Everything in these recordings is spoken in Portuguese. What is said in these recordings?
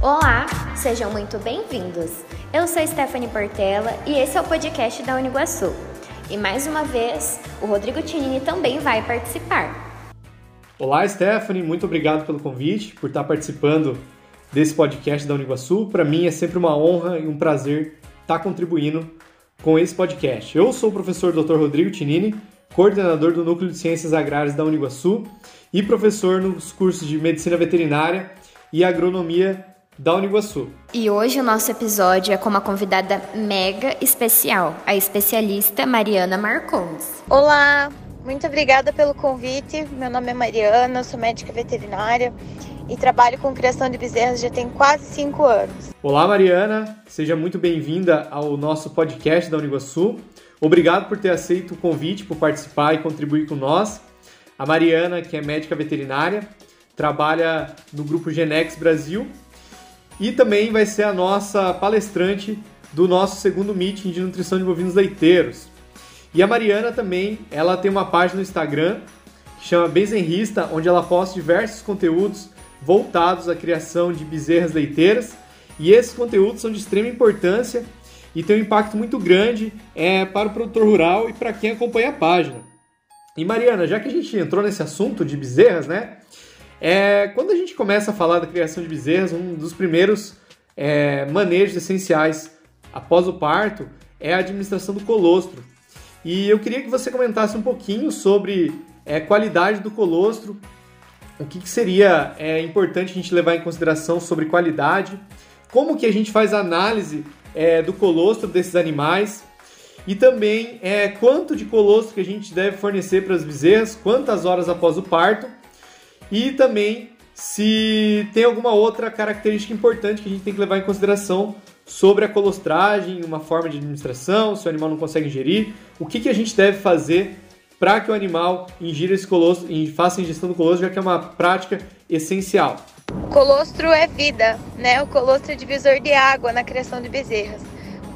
Olá, sejam muito bem-vindos. Eu sou Stephanie Portela e esse é o podcast da Uniguaçu. E mais uma vez, o Rodrigo Tinini também vai participar. Olá, Stephanie, muito obrigado pelo convite, por estar participando desse podcast da Uniguaçu. Para mim é sempre uma honra e um prazer estar contribuindo com esse podcast. Eu sou o professor Dr. Rodrigo Tinini, coordenador do Núcleo de Ciências Agrárias da Uniguaçu e professor nos cursos de Medicina Veterinária e Agronomia da Uniguaçu. E hoje o nosso episódio é com uma convidada mega especial, a especialista Mariana Marcondes. Olá, muito obrigada pelo convite. Meu nome é Mariana, sou médica veterinária e trabalho com criação de bezerras já tem quase cinco anos. Olá, Mariana, seja muito bem-vinda ao nosso podcast da Uniguaçu. Obrigado por ter aceito o convite, por participar e contribuir com nós. A Mariana, que é médica veterinária, trabalha no grupo Genex Brasil e também vai ser a nossa palestrante do nosso segundo meeting de nutrição de bovinos leiteiros. E a Mariana também, ela tem uma página no Instagram que chama Bezenrista, onde ela posta diversos conteúdos voltados à criação de bezerras leiteiras. E esses conteúdos são de extrema importância e têm um impacto muito grande é, para o produtor rural e para quem acompanha a página. E Mariana, já que a gente entrou nesse assunto de bezerras, né? É, quando a gente começa a falar da criação de bezerras, um dos primeiros é, manejos essenciais após o parto é a administração do colostro. E eu queria que você comentasse um pouquinho sobre é, qualidade do colostro, o que, que seria é, importante a gente levar em consideração sobre qualidade, como que a gente faz a análise é, do colostro desses animais? E também é, quanto de colostro que a gente deve fornecer para as bezerras, quantas horas após o parto? E também se tem alguma outra característica importante que a gente tem que levar em consideração sobre a colostragem, uma forma de administração, se o animal não consegue ingerir, o que, que a gente deve fazer para que o animal ingira esse colostro faça a ingestão do colostro, já que é uma prática essencial. Colostro é vida, né? O colostro é divisor de água na criação de bezerras.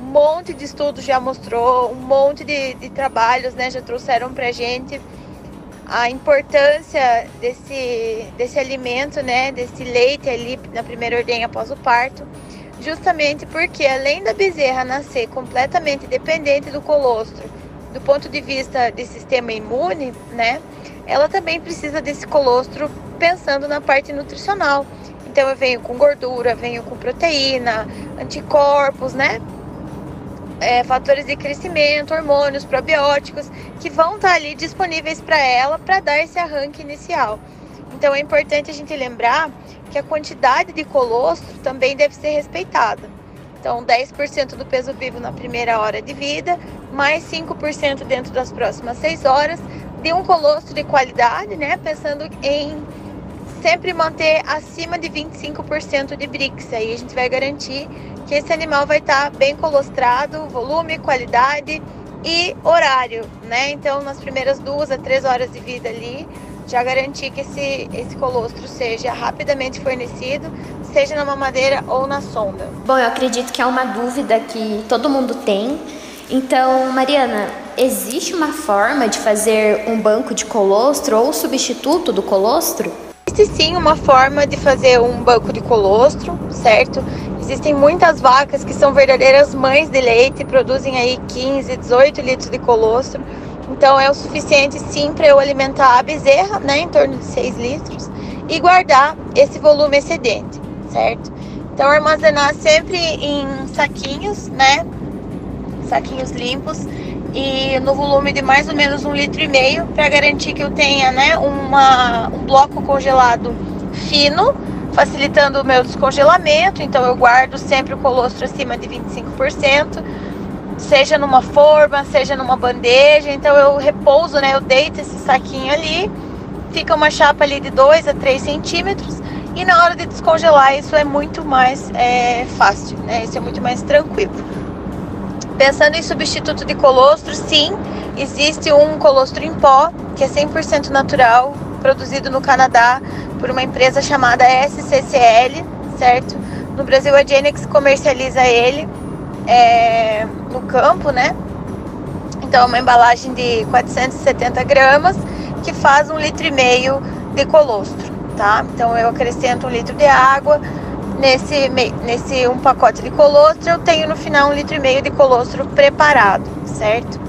Um monte de estudos já mostrou, um monte de, de trabalhos, né, já trouxeram pra gente a importância desse, desse alimento, né, desse leite ali na primeira ordem após o parto, justamente porque além da bezerra nascer completamente dependente do colostro, do ponto de vista de sistema imune, né, ela também precisa desse colostro pensando na parte nutricional. Então eu venho com gordura, venho com proteína, anticorpos, né? é, fatores de crescimento, hormônios, probióticos, que vão estar tá ali disponíveis para ela para dar esse arranque inicial. Então é importante a gente lembrar que a quantidade de colostro também deve ser respeitada. Então, 10% do peso vivo na primeira hora de vida, mais 5% dentro das próximas 6 horas, de um colostro de qualidade, né? Pensando em sempre manter acima de 25% de BRICS. Aí a gente vai garantir que esse animal vai estar tá bem colostrado, volume, qualidade e horário, né? Então, nas primeiras duas a três horas de vida ali, já garantir que esse, esse colostro seja rapidamente fornecido, seja na mamadeira ou na sonda. Bom, eu acredito que é uma dúvida que todo mundo tem. Então, Mariana, existe uma forma de fazer um banco de colostro ou substituto do colostro? Existe sim uma forma de fazer um banco de colostro, certo? Existem muitas vacas que são verdadeiras mães de leite, produzem aí 15, 18 litros de colostro. Então é o suficiente sim para eu alimentar a bezerra, né, em torno de 6 litros, e guardar esse volume excedente, certo? Então armazenar sempre em saquinhos, né, saquinhos limpos e no volume de mais ou menos um litro e meio para garantir que eu tenha, né, uma, um bloco congelado fino facilitando o meu descongelamento. Então eu guardo sempre o colostro acima de 25%, seja numa forma, seja numa bandeja. Então eu repouso, né? Eu deito esse saquinho ali, fica uma chapa ali de 2 a 3 centímetros. E na hora de descongelar, isso é muito mais é, fácil, né? Isso é muito mais tranquilo. Pensando em substituto de colostro, sim, existe um colostro em pó, que é 100% natural, produzido no Canadá por uma empresa chamada SCCL, certo? No Brasil a Genex comercializa ele é, no campo, né? Então é uma embalagem de 470 gramas que faz um litro e meio de colostro, tá? Então, eu acrescento um litro de água nesse, nesse um pacote de colostro, eu tenho no final um litro e meio de colostro preparado, certo?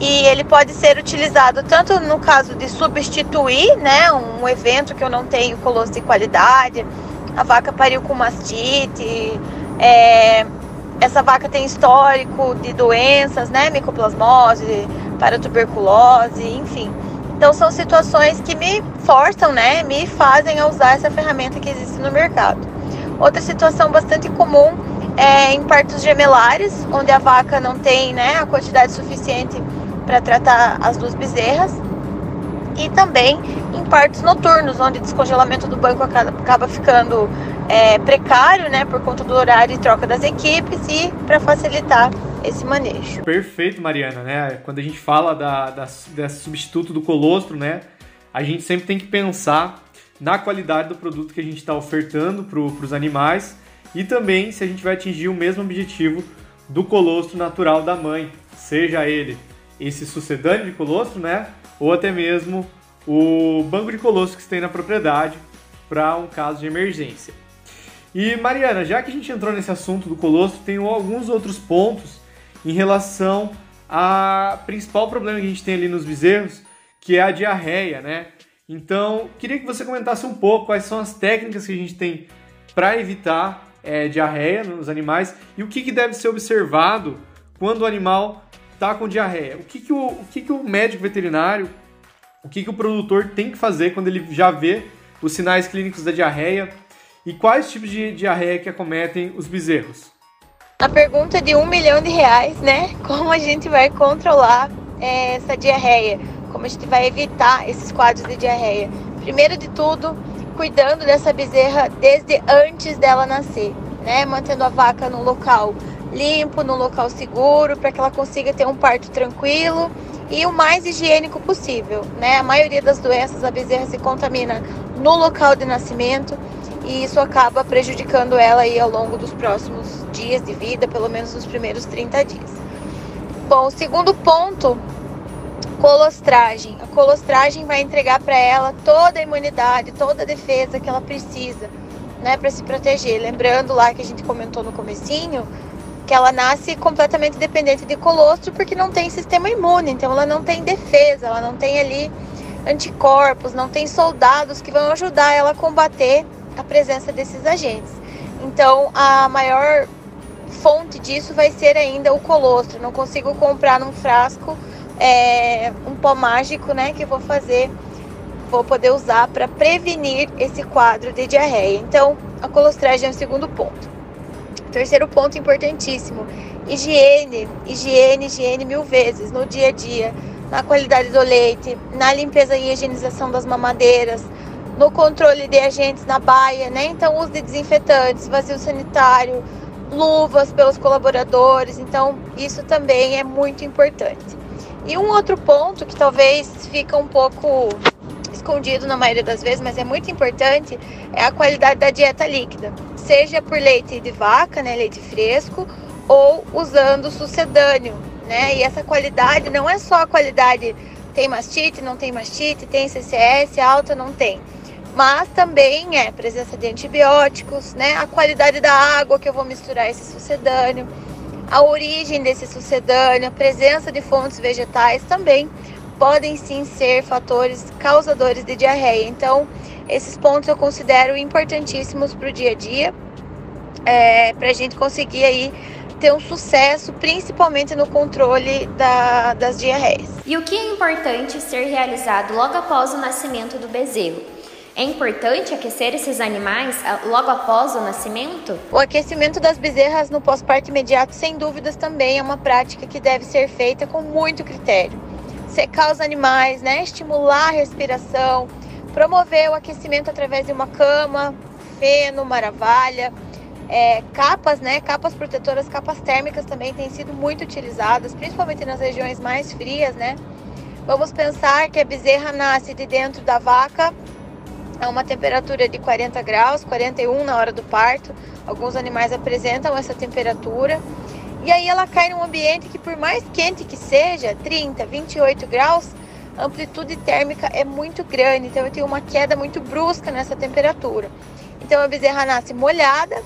E ele pode ser utilizado tanto no caso de substituir, né, um evento que eu não tenho colostro de qualidade, a vaca pariu com mastite, é, essa vaca tem histórico de doenças, né, micoplasmose, paratuberculose, enfim. Então são situações que me forçam, né, me fazem a usar essa ferramenta que existe no mercado. Outra situação bastante comum é em partos gemelares, onde a vaca não tem, né, a quantidade suficiente para tratar as duas bezerras e também em partos noturnos, onde o descongelamento do banco acaba ficando é, precário, né, por conta do horário de troca das equipes e para facilitar esse manejo. Perfeito, Mariana, né? Quando a gente fala da, da, desse substituto do colostro, né, a gente sempre tem que pensar na qualidade do produto que a gente está ofertando para os animais e também se a gente vai atingir o mesmo objetivo do colostro natural da mãe, seja ele esse sucedâneo de colostro, né? Ou até mesmo o banco de colostro que você tem na propriedade para um caso de emergência. E Mariana, já que a gente entrou nesse assunto do colostro, tem alguns outros pontos em relação ao principal problema que a gente tem ali nos bezerros, que é a diarreia, né? Então, queria que você comentasse um pouco quais são as técnicas que a gente tem para evitar é, diarreia nos animais e o que, que deve ser observado quando o animal está com diarreia. O que, que, o, o, que, que o médico veterinário, o que, que o produtor tem que fazer quando ele já vê os sinais clínicos da diarreia e quais tipos de diarreia que acometem os bezerros? A pergunta de um milhão de reais, né? Como a gente vai controlar é, essa diarreia? Como a gente vai evitar esses quadros de diarreia? Primeiro de tudo, cuidando dessa bezerra desde antes dela nascer, né? Mantendo a vaca no local limpo, num local seguro, para que ela consiga ter um parto tranquilo e o mais higiênico possível. Né? A maioria das doenças, a bezerra se contamina no local de nascimento e isso acaba prejudicando ela aí ao longo dos próximos dias de vida, pelo menos nos primeiros 30 dias. Bom, o segundo ponto, colostragem. A colostragem vai entregar para ela toda a imunidade, toda a defesa que ela precisa, né, para se proteger. Lembrando lá que a gente comentou no comecinho, que ela nasce completamente dependente de colostro porque não tem sistema imune, então ela não tem defesa, ela não tem ali anticorpos, não tem soldados que vão ajudar ela a combater a presença desses agentes. Então a maior fonte disso vai ser ainda o colostro. Não consigo comprar num frasco é, um pó mágico, né, que vou fazer, vou poder usar para prevenir esse quadro de diarreia. Então a colostragem é o segundo ponto. Terceiro ponto importantíssimo: higiene, higiene, higiene mil vezes no dia a dia, na qualidade do leite, na limpeza e higienização das mamadeiras, no controle de agentes na baia, né? Então, uso de desinfetantes, vazio sanitário, luvas pelos colaboradores. Então, isso também é muito importante. E um outro ponto que talvez fica um pouco escondido na maioria das vezes, mas é muito importante, é a qualidade da dieta líquida seja por leite de vaca, né, leite fresco, ou usando sucedâneo, né? E essa qualidade não é só a qualidade tem mastite, não tem mastite, tem CCS alta, não tem. Mas também é presença de antibióticos, né? A qualidade da água que eu vou misturar esse sucedâneo, a origem desse sucedâneo, a presença de fontes vegetais também podem sim ser fatores causadores de diarreia. Então, esses pontos eu considero importantíssimos para o dia a dia, é, para a gente conseguir aí ter um sucesso, principalmente no controle da, das diarreias. E o que é importante ser realizado logo após o nascimento do bezerro? É importante aquecer esses animais ah, logo após o nascimento? O aquecimento das bezerras no pós-parto imediato, sem dúvidas, também é uma prática que deve ser feita com muito critério. Secar os animais, né? estimular a respiração, promover o aquecimento através de uma cama, feno, maravalha, é, capas, né? Capas protetoras, capas térmicas também têm sido muito utilizadas, principalmente nas regiões mais frias, né? Vamos pensar que a bezerra nasce de dentro da vaca a uma temperatura de 40 graus, 41 na hora do parto. Alguns animais apresentam essa temperatura. E aí ela cai num ambiente que por mais quente que seja, 30, 28 graus, a amplitude térmica é muito grande, então eu tenho uma queda muito brusca nessa temperatura. Então a bezerra nasce molhada,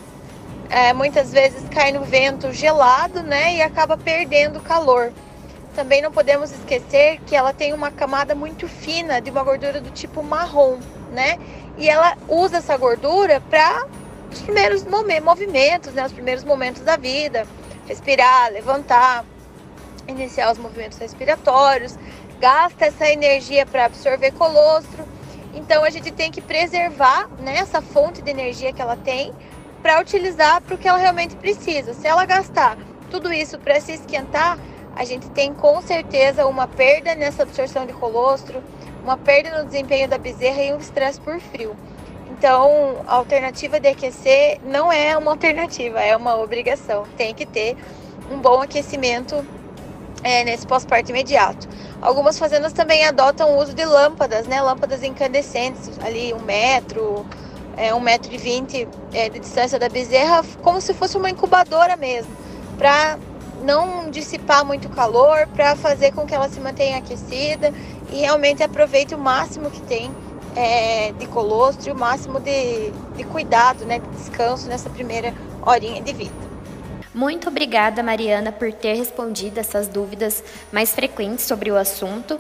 é, muitas vezes cai no vento gelado, né, e acaba perdendo calor. Também não podemos esquecer que ela tem uma camada muito fina de uma gordura do tipo marrom, né? E ela usa essa gordura para os primeiros movimentos, né? Os primeiros momentos da vida, respirar, levantar, iniciar os movimentos respiratórios, gasta essa energia para absorver colostro. Então a gente tem que preservar né, essa fonte de energia que ela tem para utilizar para o que ela realmente precisa. Se ela gastar tudo isso para se esquentar, a gente tem com certeza uma perda nessa absorção de colostro, uma perda no desempenho da bezerra e um estresse por frio. Então, a alternativa de aquecer não é uma alternativa, é uma obrigação. Tem que ter um bom aquecimento é, nesse pós-parto imediato. Algumas fazendas também adotam o uso de lâmpadas, né? Lâmpadas incandescentes, ali um metro, é, um metro e vinte é, de distância da bezerra, como se fosse uma incubadora mesmo, para não dissipar muito calor, para fazer com que ela se mantenha aquecida e realmente aproveite o máximo que tem é, de colostro e o máximo de, de cuidado, né, de descanso nessa primeira horinha de vida. Muito obrigada, Mariana, por ter respondido essas dúvidas mais frequentes sobre o assunto.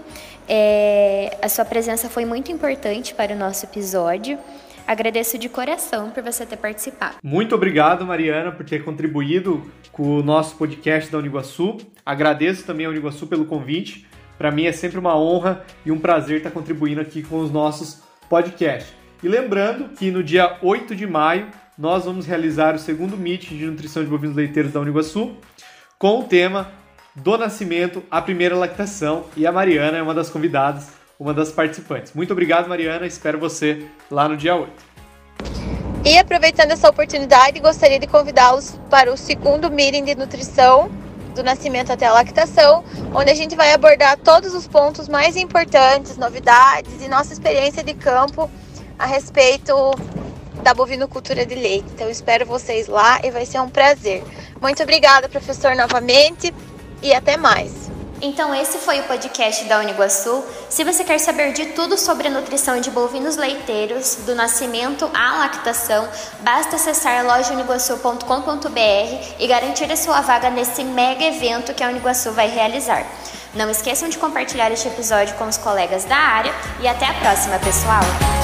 É, a sua presença foi muito importante para o nosso episódio. Agradeço de coração por você ter participado. Muito obrigado, Mariana, por ter contribuído com o nosso podcast da Uniguaçu. Agradeço também a Uniguaçu pelo convite. Para mim é sempre uma honra e um prazer estar contribuindo aqui com os nossos podcasts. E lembrando que no dia 8 de maio nós vamos realizar o segundo Meet de Nutrição de Bovinos Leiteiros da Uniguaçu com o tema do nascimento à primeira lactação e a Mariana é uma das convidadas, uma das participantes. Muito obrigado, Mariana, espero você lá no dia 8. E aproveitando essa oportunidade, gostaria de convidá-los para o segundo meeting de nutrição do nascimento até a lactação, onde a gente vai abordar todos os pontos mais importantes, novidades e nossa experiência de campo a respeito da bovinocultura de leite. Então espero vocês lá e vai ser um prazer. Muito obrigada, professor, novamente e até mais. Então esse foi o podcast da Uniguaçu. Se você quer saber de tudo sobre a nutrição de bovinos leiteiros, do nascimento à lactação, basta acessar lojauniguaçu.com.br e garantir a sua vaga nesse mega evento que a Uniguaçu vai realizar. Não esqueçam de compartilhar este episódio com os colegas da área e até a próxima, pessoal!